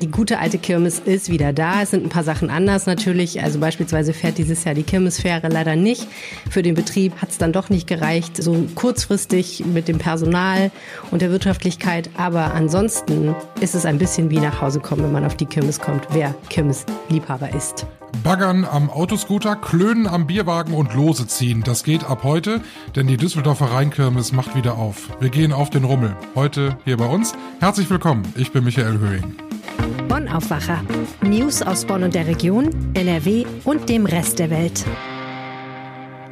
Die gute alte Kirmes ist wieder da. Es sind ein paar Sachen anders natürlich. Also beispielsweise fährt dieses Jahr die Kirmesfähre leider nicht. Für den Betrieb hat es dann doch nicht gereicht, so kurzfristig mit dem Personal und der Wirtschaftlichkeit. Aber ansonsten ist es ein bisschen wie nach Hause kommen, wenn man auf die Kirmes kommt, wer Kirmesliebhaber ist. Baggern am Autoscooter, Klönen am Bierwagen und Lose ziehen. Das geht ab heute, denn die Düsseldorfer Rheinkirmes macht wieder auf. Wir gehen auf den Rummel. Heute hier bei uns. Herzlich willkommen. Ich bin Michael Höhing. Aufwacher. News aus Bonn und der Region, NRW und dem Rest der Welt.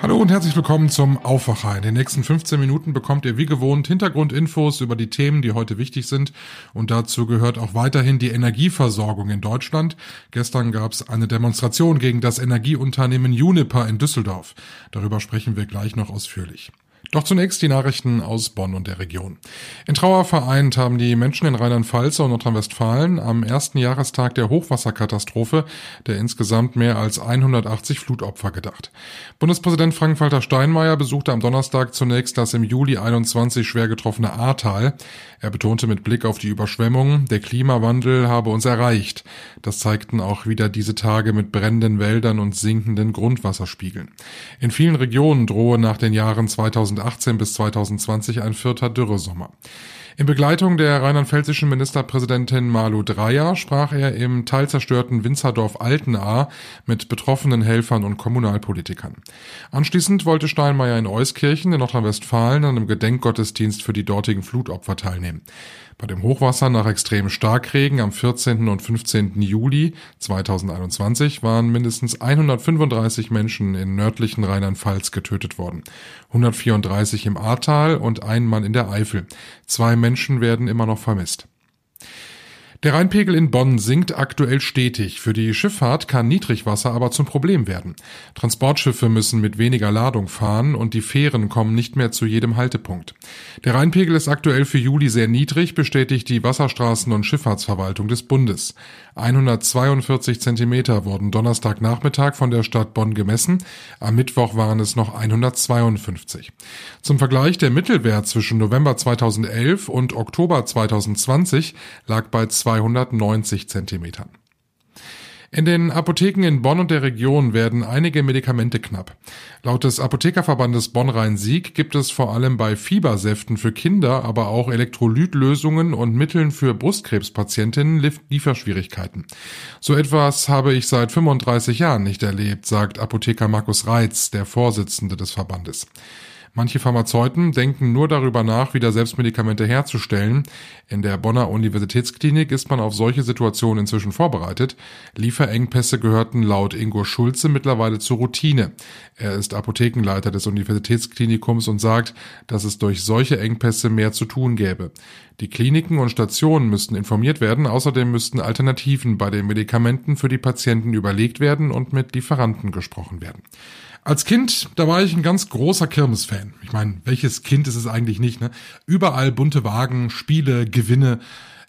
Hallo und herzlich willkommen zum Aufwacher. In den nächsten 15 Minuten bekommt ihr wie gewohnt Hintergrundinfos über die Themen, die heute wichtig sind. Und dazu gehört auch weiterhin die Energieversorgung in Deutschland. Gestern gab es eine Demonstration gegen das Energieunternehmen Uniper in Düsseldorf. Darüber sprechen wir gleich noch ausführlich. Doch zunächst die Nachrichten aus Bonn und der Region. In Trauer vereint haben die Menschen in Rheinland-Pfalz und Nordrhein-Westfalen am ersten Jahrestag der Hochwasserkatastrophe der insgesamt mehr als 180 Flutopfer gedacht. Bundespräsident Frank-Walter Steinmeier besuchte am Donnerstag zunächst das im Juli 21 schwer getroffene Ahrtal. Er betonte mit Blick auf die Überschwemmungen, der Klimawandel habe uns erreicht. Das zeigten auch wieder diese Tage mit brennenden Wäldern und sinkenden Grundwasserspiegeln. In vielen Regionen drohe nach den Jahren 2018 bis 2020 ein vierter Dürresommer. In Begleitung der rheinland-pfälzischen Ministerpräsidentin Malu Dreyer sprach er im teilzerstörten Winzerdorf Altenahr mit betroffenen Helfern und Kommunalpolitikern. Anschließend wollte Steinmeier in Euskirchen in Nordrhein-Westfalen an einem Gedenkgottesdienst für die dortigen Flutopfer teilnehmen. Bei dem Hochwasser nach extremem Starkregen am 14. und 15. Juli 2021 waren mindestens 135 Menschen in nördlichen Rheinland-Pfalz getötet worden. 134 im Ahrtal und ein Mann in der Eifel. Zwei Menschen werden immer noch vermisst. Der Rheinpegel in Bonn sinkt aktuell stetig. Für die Schifffahrt kann Niedrigwasser aber zum Problem werden. Transportschiffe müssen mit weniger Ladung fahren und die Fähren kommen nicht mehr zu jedem Haltepunkt. Der Rheinpegel ist aktuell für Juli sehr niedrig, bestätigt die Wasserstraßen- und Schifffahrtsverwaltung des Bundes. 142 Zentimeter wurden Donnerstagnachmittag von der Stadt Bonn gemessen. Am Mittwoch waren es noch 152. Zum Vergleich der Mittelwert zwischen November 2011 und Oktober 2020 lag bei 290 Zentimetern. In den Apotheken in Bonn und der Region werden einige Medikamente knapp. Laut des Apothekerverbandes Bonn-Rhein-Sieg gibt es vor allem bei Fiebersäften für Kinder, aber auch Elektrolytlösungen und Mitteln für Brustkrebspatientinnen Lieferschwierigkeiten. So etwas habe ich seit 35 Jahren nicht erlebt, sagt Apotheker Markus Reitz, der Vorsitzende des Verbandes. Manche Pharmazeuten denken nur darüber nach, wieder Selbstmedikamente herzustellen. In der Bonner Universitätsklinik ist man auf solche Situationen inzwischen vorbereitet. Lieferengpässe gehörten laut Ingo Schulze mittlerweile zur Routine. Er ist Apothekenleiter des Universitätsklinikums und sagt, dass es durch solche Engpässe mehr zu tun gäbe. Die Kliniken und Stationen müssten informiert werden, außerdem müssten Alternativen bei den Medikamenten für die Patienten überlegt werden und mit Lieferanten gesprochen werden. Als Kind, da war ich ein ganz großer Kirmes-Fan. Ich meine, welches Kind ist es eigentlich nicht, ne? Überall bunte Wagen, Spiele, Gewinne.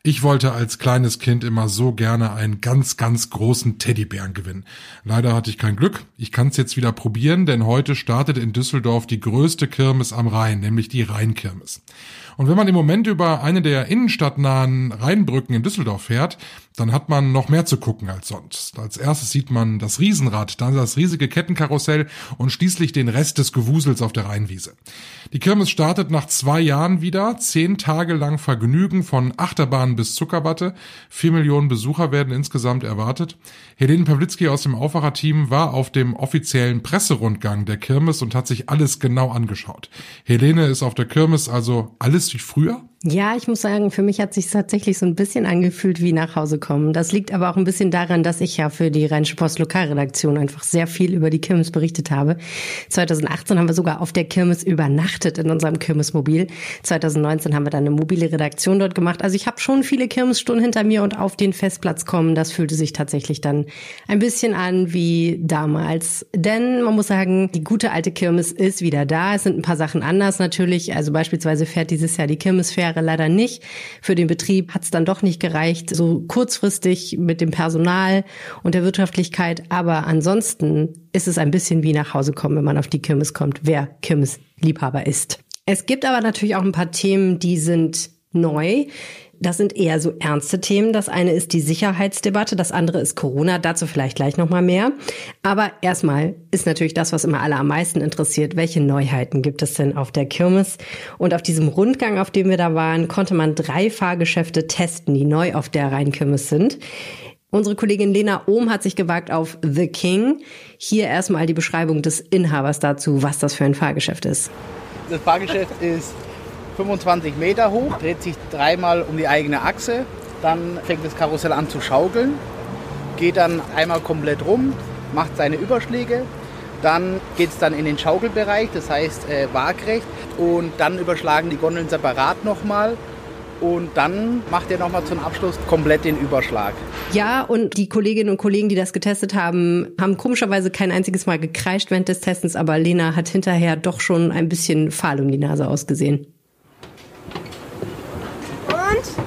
Ich wollte als kleines Kind immer so gerne einen ganz, ganz großen Teddybären gewinnen. Leider hatte ich kein Glück. Ich kann es jetzt wieder probieren, denn heute startet in Düsseldorf die größte Kirmes am Rhein, nämlich die Rheinkirmes. Und wenn man im Moment über eine der innenstadtnahen Rheinbrücken in Düsseldorf fährt, dann hat man noch mehr zu gucken als sonst. Als erstes sieht man das Riesenrad, dann das riesige Kettenkarussell und schließlich den Rest des Gewusels auf der Rheinwiese. Die Kirmes startet nach zwei Jahren wieder. Zehn Tage lang Vergnügen von Achterbahn bis Zuckerwatte. Vier Millionen Besucher werden insgesamt erwartet. Helene Pawlitzki aus dem Aufwacherteam war auf dem offiziellen Presserundgang der Kirmes und hat sich alles genau angeschaut. Helene ist auf der Kirmes also alles wie früher? Ja, ich muss sagen, für mich hat sich tatsächlich so ein bisschen angefühlt wie nach Hause kommen. Das liegt aber auch ein bisschen daran, dass ich ja für die Rheinische Post Lokalredaktion einfach sehr viel über die Kirmes berichtet habe. 2018 haben wir sogar auf der Kirmes übernachtet in unserem Kirmesmobil. 2019 haben wir dann eine mobile Redaktion dort gemacht. Also ich habe schon viele Kirmesstunden hinter mir und auf den Festplatz kommen, das fühlte sich tatsächlich dann ein bisschen an wie damals. Denn man muss sagen, die gute alte Kirmes ist wieder da. Es sind ein paar Sachen anders natürlich. Also beispielsweise fährt dieses Jahr die Kirmesfähre Jahre leider nicht. Für den Betrieb hat es dann doch nicht gereicht, so kurzfristig mit dem Personal und der Wirtschaftlichkeit. Aber ansonsten ist es ein bisschen wie nach Hause kommen, wenn man auf die Kirmes kommt, wer Kirmesliebhaber ist. Es gibt aber natürlich auch ein paar Themen, die sind neu. Das sind eher so ernste Themen. Das eine ist die Sicherheitsdebatte, das andere ist Corona. Dazu vielleicht gleich noch mal mehr. Aber erstmal ist natürlich das, was immer alle am meisten interessiert. Welche Neuheiten gibt es denn auf der Kirmes? Und auf diesem Rundgang, auf dem wir da waren, konnte man drei Fahrgeschäfte testen, die neu auf der Rheinkirmes sind. Unsere Kollegin Lena Ohm hat sich gewagt auf The King. Hier erstmal die Beschreibung des Inhabers dazu, was das für ein Fahrgeschäft ist. Das Fahrgeschäft ist 25 Meter hoch, dreht sich dreimal um die eigene Achse. Dann fängt das Karussell an zu schaukeln, geht dann einmal komplett rum, macht seine Überschläge. Dann geht es dann in den Schaukelbereich, das heißt äh, waagrecht. Und dann überschlagen die Gondeln separat nochmal. Und dann macht er nochmal zum Abschluss komplett den Überschlag. Ja, und die Kolleginnen und Kollegen, die das getestet haben, haben komischerweise kein einziges Mal gekreischt während des Testens, aber Lena hat hinterher doch schon ein bisschen fahl um die Nase ausgesehen.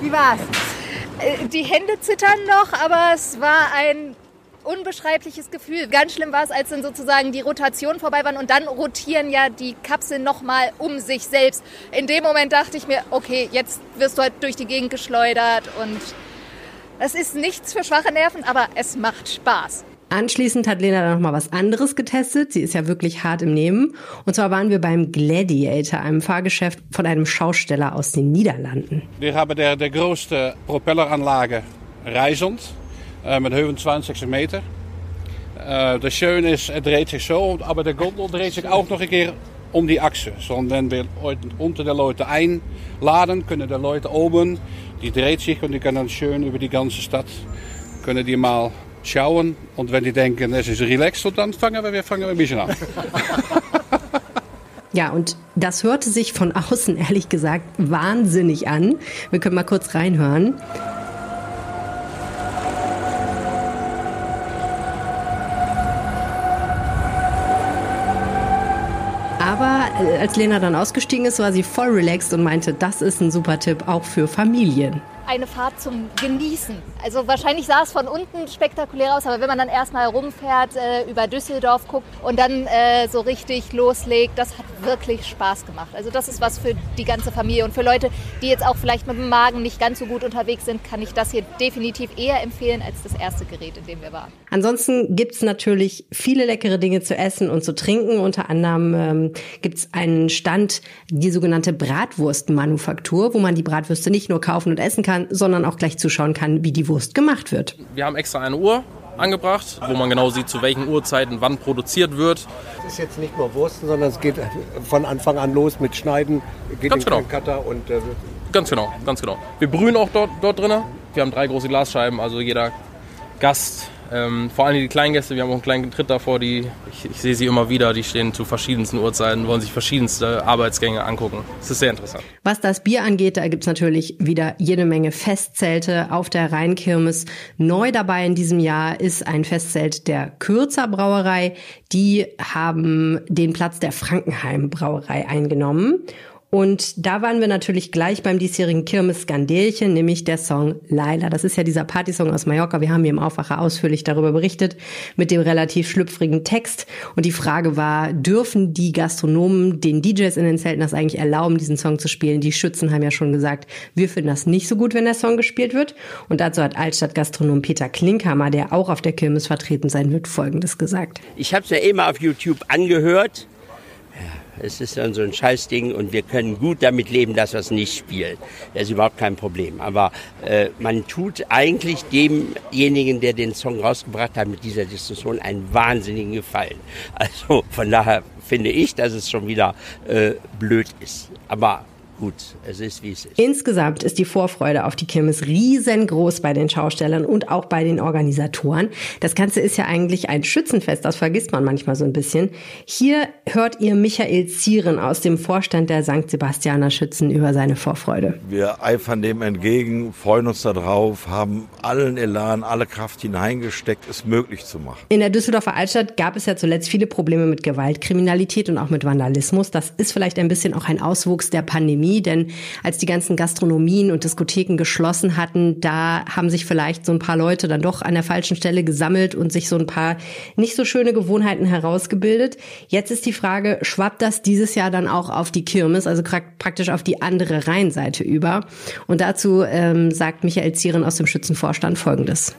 Wie war's? Äh, die Hände zittern noch, aber es war ein unbeschreibliches Gefühl. Ganz schlimm war es, als dann sozusagen die Rotation vorbei waren und dann rotieren ja die Kapseln nochmal um sich selbst. In dem Moment dachte ich mir, okay, jetzt wirst du halt durch die Gegend geschleudert und es ist nichts für schwache Nerven, aber es macht Spaß. Anschließend hat Lena dann nochmal was anderes getestet. Sie ist ja wirklich hart im Nehmen. Und zwar waren wir beim Gladiator, einem Fahrgeschäft von einem Schausteller aus den Niederlanden. Wir haben der, der größte Propelleranlage Reisend äh, mit 25 Meter. Äh, das Schöne ist, er dreht sich so, aber der Gondel dreht sich auch noch ein keer um die Achse. So, wenn wir unter der Leute einladen, können die Leute oben, die dreht sich und die können dann schön über die ganze Stadt, können die mal schauen. Und wenn die denken, es ist relaxed, dann fangen wir, wir fangen ein bisschen an. Ja, und das hörte sich von außen ehrlich gesagt wahnsinnig an. Wir können mal kurz reinhören. Aber äh, als Lena dann ausgestiegen ist, war sie voll relaxed und meinte, das ist ein super Tipp auch für Familien eine Fahrt zum Genießen. Also wahrscheinlich sah es von unten spektakulär aus, aber wenn man dann erstmal rumfährt, äh, über Düsseldorf guckt und dann äh, so richtig loslegt, das hat wirklich Spaß gemacht. Also das ist was für die ganze Familie und für Leute, die jetzt auch vielleicht mit dem Magen nicht ganz so gut unterwegs sind, kann ich das hier definitiv eher empfehlen als das erste Gerät, in dem wir waren. Ansonsten gibt es natürlich viele leckere Dinge zu essen und zu trinken. Unter anderem ähm, gibt es einen Stand, die sogenannte Bratwurstmanufaktur, wo man die Bratwürste nicht nur kaufen und essen kann, kann, sondern auch gleich zuschauen kann, wie die Wurst gemacht wird. Wir haben extra eine Uhr angebracht, wo man genau sieht, zu welchen Uhrzeiten wann produziert wird. Es ist jetzt nicht nur Wursten, sondern es geht von Anfang an los mit Schneiden, geht ganz in genau. Cutter und äh, ganz genau, ganz genau. Wir brühen auch dort, dort drin. Wir haben drei große Glasscheiben, also jeder Gast ähm, vor allem die kleinen wir haben auch einen kleinen Tritt davor, die, ich, ich, sehe sie immer wieder, die stehen zu verschiedensten Uhrzeiten, wollen sich verschiedenste Arbeitsgänge angucken. Das ist sehr interessant. Was das Bier angeht, da gibt's natürlich wieder jede Menge Festzelte auf der Rheinkirmes. Neu dabei in diesem Jahr ist ein Festzelt der Kürzer Brauerei. Die haben den Platz der Frankenheim Brauerei eingenommen. Und da waren wir natürlich gleich beim diesjährigen Kirmes-Skandelchen, nämlich der Song Laila. Das ist ja dieser Partysong aus Mallorca. Wir haben hier im Aufwacher ausführlich darüber berichtet, mit dem relativ schlüpfrigen Text. Und die Frage war, dürfen die Gastronomen den DJs in den Zelten das eigentlich erlauben, diesen Song zu spielen? Die Schützen haben ja schon gesagt, wir finden das nicht so gut, wenn der Song gespielt wird. Und dazu hat Altstadtgastronom Peter Klinkhammer, der auch auf der Kirmes vertreten sein wird, Folgendes gesagt. Ich habe es ja immer auf YouTube angehört es ist dann so ein Scheißding und wir können gut damit leben, dass wir es nicht spielen. Das ist überhaupt kein Problem. Aber äh, man tut eigentlich demjenigen, der den Song rausgebracht hat, mit dieser Diskussion einen wahnsinnigen Gefallen. Also von daher finde ich, dass es schon wieder äh, blöd ist. Aber gut, es ist wie es ist. Insgesamt ist die Vorfreude auf die Kirmes riesengroß bei den Schaustellern und auch bei den Organisatoren. Das Ganze ist ja eigentlich ein Schützenfest, das vergisst man manchmal so ein bisschen. Hier hört ihr Michael Zieren aus dem Vorstand der St. Sebastianer Schützen über seine Vorfreude. Wir eifern dem entgegen, freuen uns darauf, haben allen Elan, alle Kraft hineingesteckt, es möglich zu machen. In der Düsseldorfer Altstadt gab es ja zuletzt viele Probleme mit Gewaltkriminalität und auch mit Vandalismus. Das ist vielleicht ein bisschen auch ein Auswuchs der Pandemie Pandemie, denn als die ganzen Gastronomien und Diskotheken geschlossen hatten, da haben sich vielleicht so ein paar Leute dann doch an der falschen Stelle gesammelt und sich so ein paar nicht so schöne Gewohnheiten herausgebildet. Jetzt ist die Frage, schwappt das dieses Jahr dann auch auf die Kirmes, also praktisch auf die andere Rheinseite über? Und dazu ähm, sagt Michael Zieren aus dem Schützenvorstand Folgendes.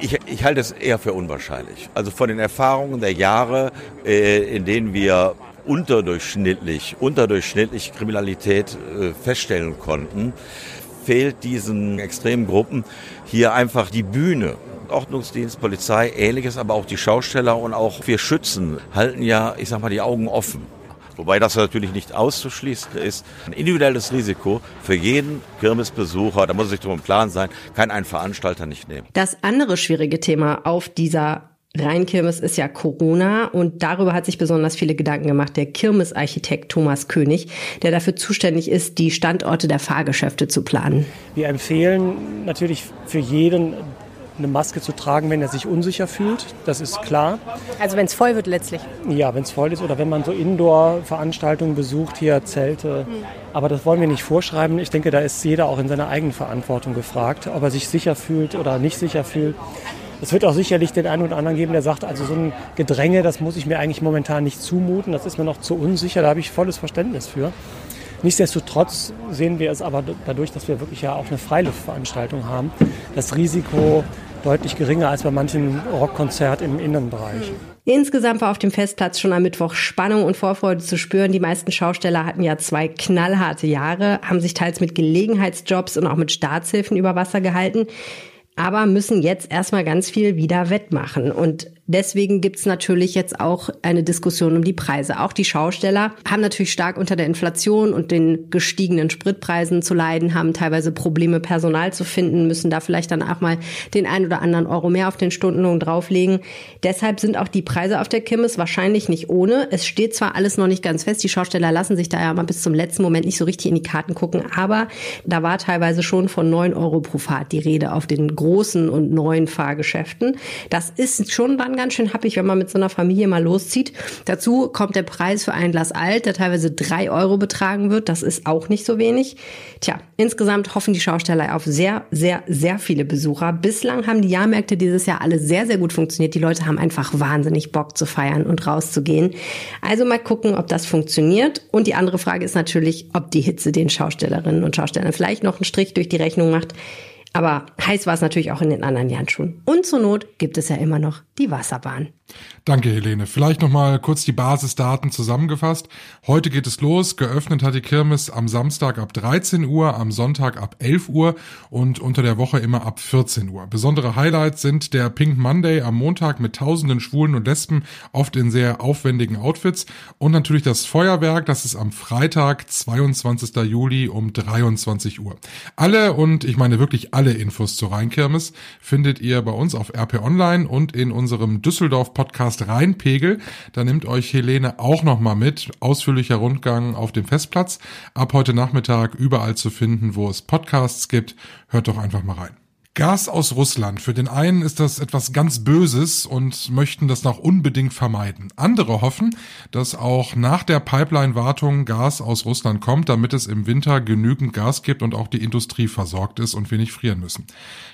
Ich, ich, halte es eher für unwahrscheinlich. Also von den Erfahrungen der Jahre, äh, in denen wir unterdurchschnittlich, unterdurchschnittlich Kriminalität äh, feststellen konnten, fehlt diesen extremen Gruppen hier einfach die Bühne. Ordnungsdienst, Polizei, ähnliches, aber auch die Schausteller und auch wir Schützen halten ja, ich sag mal, die Augen offen. Wobei das natürlich nicht auszuschließen ist. Ein individuelles Risiko für jeden Kirmesbesucher, da muss sich darum Plan sein, kann ein Veranstalter nicht nehmen. Das andere schwierige Thema auf dieser Rheinkirmes ist ja Corona und darüber hat sich besonders viele Gedanken gemacht der Kirmesarchitekt Thomas König, der dafür zuständig ist, die Standorte der Fahrgeschäfte zu planen. Wir empfehlen natürlich für jeden eine Maske zu tragen, wenn er sich unsicher fühlt. Das ist klar. Also wenn es voll wird letztlich. Ja, wenn es voll ist oder wenn man so Indoor-Veranstaltungen besucht, hier Zelte. Mhm. Aber das wollen wir nicht vorschreiben. Ich denke, da ist jeder auch in seiner eigenen Verantwortung gefragt, ob er sich sicher fühlt oder nicht sicher fühlt. Es wird auch sicherlich den einen oder anderen geben, der sagt, also so ein Gedränge, das muss ich mir eigentlich momentan nicht zumuten, das ist mir noch zu unsicher, da habe ich volles Verständnis für. Nichtsdestotrotz sehen wir es aber dadurch, dass wir wirklich ja auch eine Freiluftveranstaltung haben, das Risiko deutlich geringer als bei manchen Rockkonzert im Innenbereich. Insgesamt war auf dem Festplatz schon am Mittwoch Spannung und Vorfreude zu spüren. Die meisten Schausteller hatten ja zwei knallharte Jahre, haben sich teils mit Gelegenheitsjobs und auch mit Staatshilfen über Wasser gehalten aber müssen jetzt erstmal ganz viel wieder wettmachen. Und Deswegen gibt's natürlich jetzt auch eine Diskussion um die Preise. Auch die Schausteller haben natürlich stark unter der Inflation und den gestiegenen Spritpreisen zu leiden, haben teilweise Probleme, Personal zu finden, müssen da vielleicht dann auch mal den ein oder anderen Euro mehr auf den Stundenlohn drauflegen. Deshalb sind auch die Preise auf der Kimmes wahrscheinlich nicht ohne. Es steht zwar alles noch nicht ganz fest, die Schausteller lassen sich da ja mal bis zum letzten Moment nicht so richtig in die Karten gucken, aber da war teilweise schon von neun Euro pro Fahrt die Rede auf den großen und neuen Fahrgeschäften. Das ist schon dann ganz schön happig, wenn man mit so einer Familie mal loszieht. Dazu kommt der Preis für ein Glas Alt, der teilweise drei Euro betragen wird. Das ist auch nicht so wenig. Tja, insgesamt hoffen die Schausteller auf sehr, sehr, sehr viele Besucher. Bislang haben die Jahrmärkte dieses Jahr alle sehr, sehr gut funktioniert. Die Leute haben einfach wahnsinnig Bock zu feiern und rauszugehen. Also mal gucken, ob das funktioniert. Und die andere Frage ist natürlich, ob die Hitze den Schaustellerinnen und Schaustellern vielleicht noch einen Strich durch die Rechnung macht. Aber heiß war es natürlich auch in den anderen Jahren schon. Und zur Not gibt es ja immer noch die Wasserbahn. Danke, Helene. Vielleicht noch mal kurz die Basisdaten zusammengefasst. Heute geht es los. Geöffnet hat die Kirmes am Samstag ab 13 Uhr, am Sonntag ab 11 Uhr und unter der Woche immer ab 14 Uhr. Besondere Highlights sind der Pink Monday am Montag mit tausenden Schwulen und Lesben, oft in sehr aufwendigen Outfits und natürlich das Feuerwerk, das ist am Freitag, 22. Juli um 23 Uhr. Alle und ich meine wirklich alle Infos zur Rheinkirmes findet ihr bei uns auf RP Online und in unserem Düsseldorf Podcast Rheinpegel. Da nimmt euch Helene auch nochmal mit. Ausführlicher Rundgang auf dem Festplatz. Ab heute Nachmittag überall zu finden, wo es Podcasts gibt. Hört doch einfach mal rein. Gas aus Russland. Für den einen ist das etwas ganz Böses und möchten das noch unbedingt vermeiden. Andere hoffen, dass auch nach der Pipeline-Wartung Gas aus Russland kommt, damit es im Winter genügend Gas gibt und auch die Industrie versorgt ist und wir nicht frieren müssen.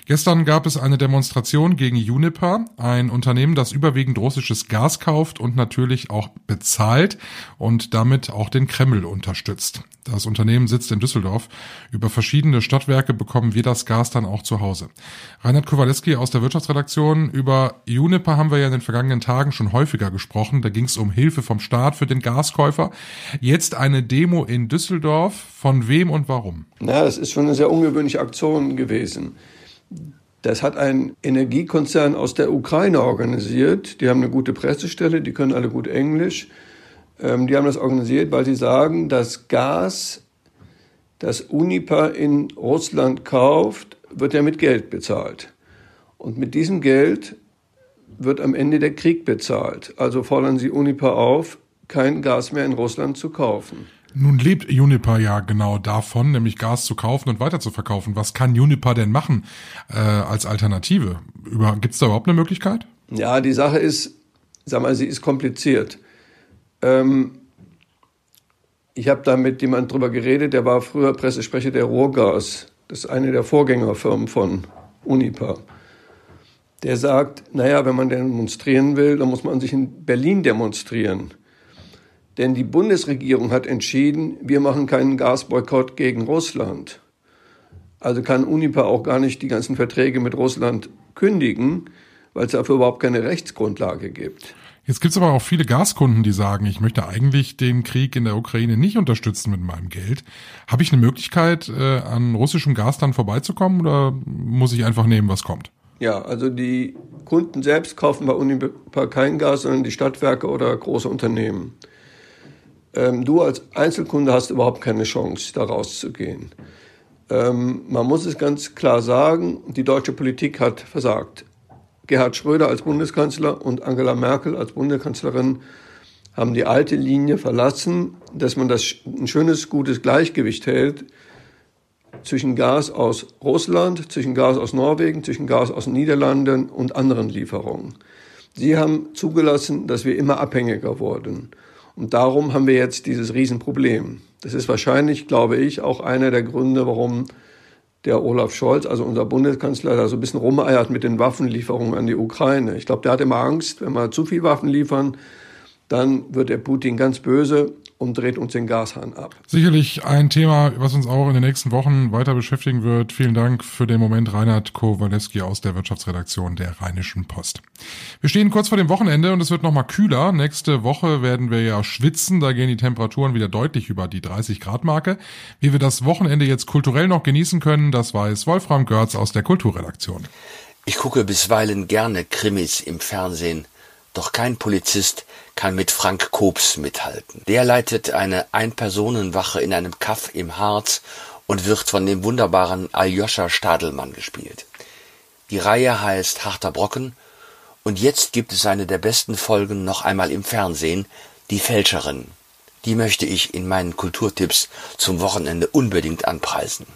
Gestern gab es eine Demonstration gegen Uniper, ein Unternehmen, das überwiegend russisches Gas kauft und natürlich auch bezahlt und damit auch den Kreml unterstützt. Das Unternehmen sitzt in Düsseldorf. Über verschiedene Stadtwerke bekommen wir das Gas dann auch zu Hause. Reinhard Kowaleski aus der Wirtschaftsredaktion. Über Uniper haben wir ja in den vergangenen Tagen schon häufiger gesprochen. Da ging es um Hilfe vom Staat für den Gaskäufer. Jetzt eine Demo in Düsseldorf. Von wem und warum? Na, das ist schon eine sehr ungewöhnliche Aktion gewesen. Das hat ein Energiekonzern aus der Ukraine organisiert. Die haben eine gute Pressestelle, die können alle gut Englisch. Ähm, die haben das organisiert, weil sie sagen, das Gas, das Uniper in Russland kauft, wird ja mit Geld bezahlt. Und mit diesem Geld wird am Ende der Krieg bezahlt. Also fordern sie Uniper auf, kein Gas mehr in Russland zu kaufen. Nun lebt Uniper ja genau davon, nämlich Gas zu kaufen und weiter zu verkaufen. Was kann Uniper denn machen äh, als Alternative? Gibt es da überhaupt eine Möglichkeit? Ja, die Sache ist, sag mal, sie ist kompliziert. Ähm, Ich habe da mit jemandem drüber geredet, der war früher Pressesprecher der Ruhrgas. Das ist eine der Vorgängerfirmen von Unipa. Der sagt, naja, wenn man demonstrieren will, dann muss man sich in Berlin demonstrieren. Denn die Bundesregierung hat entschieden, wir machen keinen Gasboykott gegen Russland. Also kann Unipa auch gar nicht die ganzen Verträge mit Russland kündigen, weil es dafür überhaupt keine Rechtsgrundlage gibt. Jetzt gibt es aber auch viele Gaskunden, die sagen, ich möchte eigentlich den Krieg in der Ukraine nicht unterstützen mit meinem Geld. Habe ich eine Möglichkeit, äh, an russischem Gas dann vorbeizukommen oder muss ich einfach nehmen, was kommt? Ja, also die Kunden selbst kaufen bei Unipa kein Gas, sondern die Stadtwerke oder große Unternehmen. Ähm, du als Einzelkunde hast überhaupt keine Chance, da rauszugehen. Ähm, man muss es ganz klar sagen, die deutsche Politik hat versagt. Gerhard Schröder als Bundeskanzler und Angela Merkel als Bundeskanzlerin haben die alte Linie verlassen, dass man das ein schönes, gutes Gleichgewicht hält zwischen Gas aus Russland, zwischen Gas aus Norwegen, zwischen Gas aus den Niederlanden und anderen Lieferungen. Sie haben zugelassen, dass wir immer abhängiger wurden. Und darum haben wir jetzt dieses Riesenproblem. Das ist wahrscheinlich, glaube ich, auch einer der Gründe, warum der Olaf Scholz, also unser Bundeskanzler, da so ein bisschen rumeiert mit den Waffenlieferungen an die Ukraine. Ich glaube, der hat immer Angst, wenn wir zu viel Waffen liefern, dann wird der Putin ganz böse und dreht uns den Gashahn ab. Sicherlich ein Thema, was uns auch in den nächsten Wochen weiter beschäftigen wird. Vielen Dank für den Moment, Reinhard Kowalewski aus der Wirtschaftsredaktion der Rheinischen Post. Wir stehen kurz vor dem Wochenende und es wird nochmal kühler. Nächste Woche werden wir ja schwitzen. Da gehen die Temperaturen wieder deutlich über die 30 Grad Marke. Wie wir das Wochenende jetzt kulturell noch genießen können, das weiß Wolfram Görz aus der Kulturredaktion. Ich gucke bisweilen gerne Krimis im Fernsehen. Doch kein Polizist kann mit Frank Kobs mithalten. Der leitet eine Ein-Personen-Wache in einem Kaff im Harz und wird von dem wunderbaren Aljoscha Stadelmann gespielt. Die Reihe heißt Harter Brocken und jetzt gibt es eine der besten Folgen noch einmal im Fernsehen, Die Fälscherin. Die möchte ich in meinen Kulturtipps zum Wochenende unbedingt anpreisen.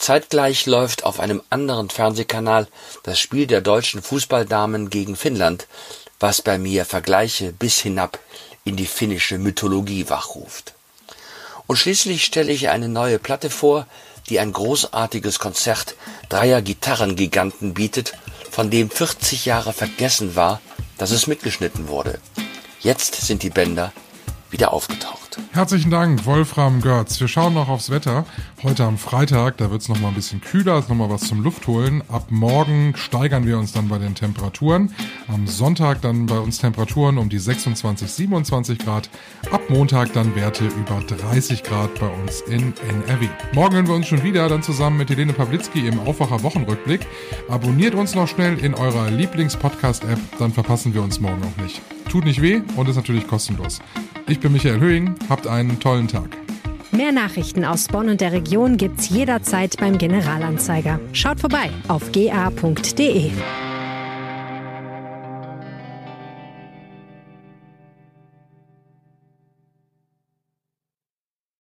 Zeitgleich läuft auf einem anderen Fernsehkanal das Spiel der deutschen Fußballdamen gegen Finnland, was bei mir Vergleiche bis hinab in die finnische Mythologie wachruft. Und schließlich stelle ich eine neue Platte vor, die ein großartiges Konzert dreier Gitarrengiganten bietet, von dem 40 Jahre vergessen war, dass es mitgeschnitten wurde. Jetzt sind die Bänder wieder aufgetaucht. Herzlichen Dank, Wolfram Görz. Wir schauen noch aufs Wetter. Heute am Freitag, da wird es nochmal ein bisschen kühler, ist nochmal was zum Luftholen. Ab morgen steigern wir uns dann bei den Temperaturen. Am Sonntag dann bei uns Temperaturen um die 26, 27 Grad. Ab Montag dann Werte über 30 Grad bei uns in NRW. Morgen hören wir uns schon wieder, dann zusammen mit Helene Pawlitzki im Aufwacher Wochenrückblick. Abonniert uns noch schnell in eurer Lieblings-Podcast-App, dann verpassen wir uns morgen auch nicht. Tut nicht weh und ist natürlich kostenlos. Ich bin Michael Höhing, habt einen tollen Tag. Mehr Nachrichten aus Bonn und der Region gibt's jederzeit beim Generalanzeiger. Schaut vorbei auf ga.de.